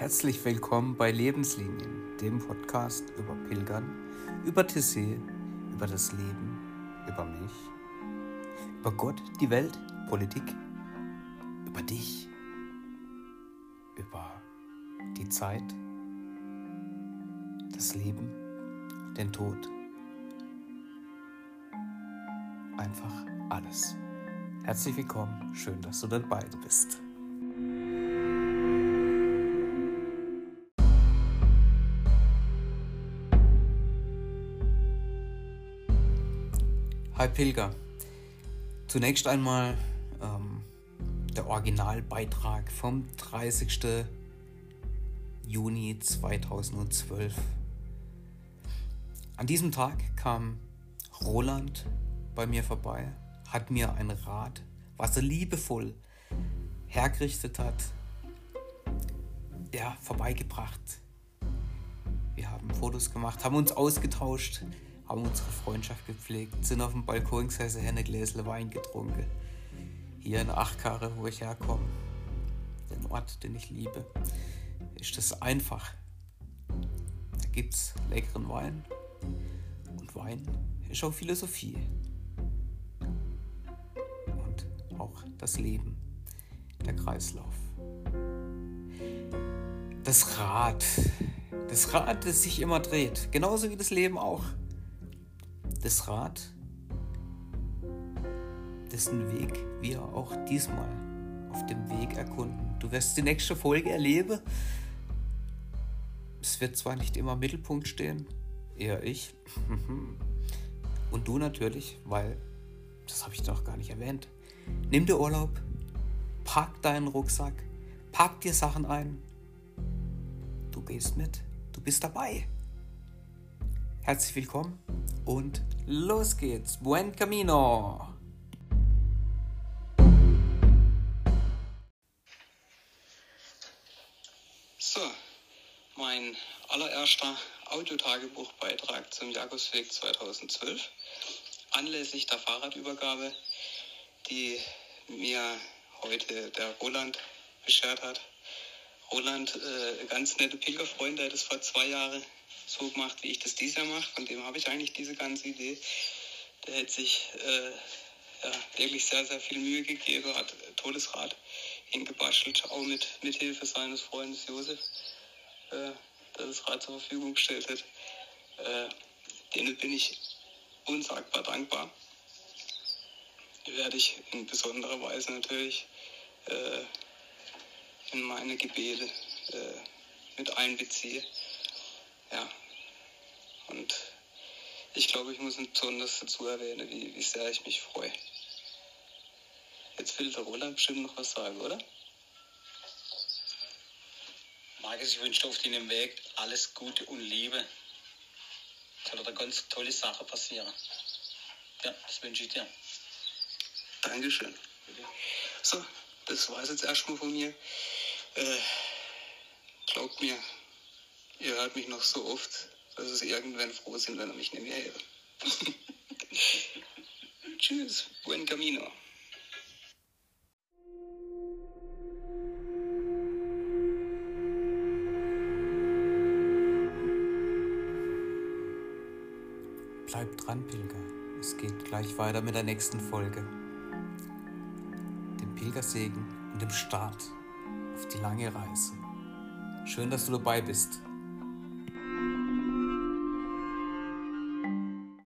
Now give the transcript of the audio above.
Herzlich willkommen bei Lebenslinien, dem Podcast über Pilgern, über Tessé, über das Leben, über mich, über Gott, die Welt, Politik, über dich, über die Zeit, das Leben, den Tod. Einfach alles. Herzlich willkommen, schön, dass du dabei bist. Hi Pilger. Zunächst einmal ähm, der Originalbeitrag vom 30. Juni 2012. An diesem Tag kam Roland bei mir vorbei, hat mir ein Rad, was er liebevoll hergerichtet hat, ja, vorbeigebracht. Wir haben Fotos gemacht, haben uns ausgetauscht, haben unsere Freundschaft gepflegt, sind auf dem Balkon gesessen, haben ein Gläsle Wein getrunken. Hier in Achkarre, wo ich herkomme, den Ort, den ich liebe, ist das einfach. Da gibt es leckeren Wein und Wein ist auch Philosophie. Und auch das Leben, der Kreislauf. Das Rad, das Rad, das sich immer dreht, genauso wie das Leben auch das Rad, dessen Weg wir auch diesmal auf dem Weg erkunden. Du wirst die nächste Folge erleben. Es wird zwar nicht immer im Mittelpunkt stehen, eher ich. Und du natürlich, weil, das habe ich doch gar nicht erwähnt. Nimm dir Urlaub, pack deinen Rucksack, pack dir Sachen ein. Du gehst mit, du bist dabei. Herzlich willkommen und los geht's. Buen camino! So, mein allererster Audiotagebuchbeitrag zum Jakobsweg 2012 anlässlich der Fahrradübergabe, die mir heute der Roland beschert hat. Roland, äh, ganz nette Pilgerfreund, der hat das vor zwei Jahren so gemacht, wie ich das dieses Jahr mache. Von dem habe ich eigentlich diese ganze Idee. Der hat sich äh, ja, wirklich sehr, sehr viel Mühe gegeben, hat ein tolles Rad hingebastelt, auch mit, mit Hilfe seines Freundes Josef, äh, der das Rad zur Verfügung gestellt hat. Äh, denen bin ich unsagbar dankbar. Werde ich in besonderer Weise natürlich äh, in meine Gebete äh, mit einbeziehen. Ja. Und ich glaube, ich muss besonders dazu erwähnen, wie, wie sehr ich mich freue. Jetzt will der Roland bestimmt noch was sagen, oder? Markus, ich wünsche auf deinem Weg alles Gute und Liebe. Soll eine ganz tolle Sache passieren. Ja, das wünsche ich dir. Dankeschön. So, das war es jetzt erstmal von mir. Äh, glaubt mir, ihr hört mich noch so oft, dass es irgendwann froh sind, wenn ihr mich nicht mehr hört. Tschüss, buen camino. Bleib dran, Pilger. Es geht gleich weiter mit der nächsten Folge. Dem Pilgersegen und dem Start auf die lange Reise. Schön, dass du dabei bist.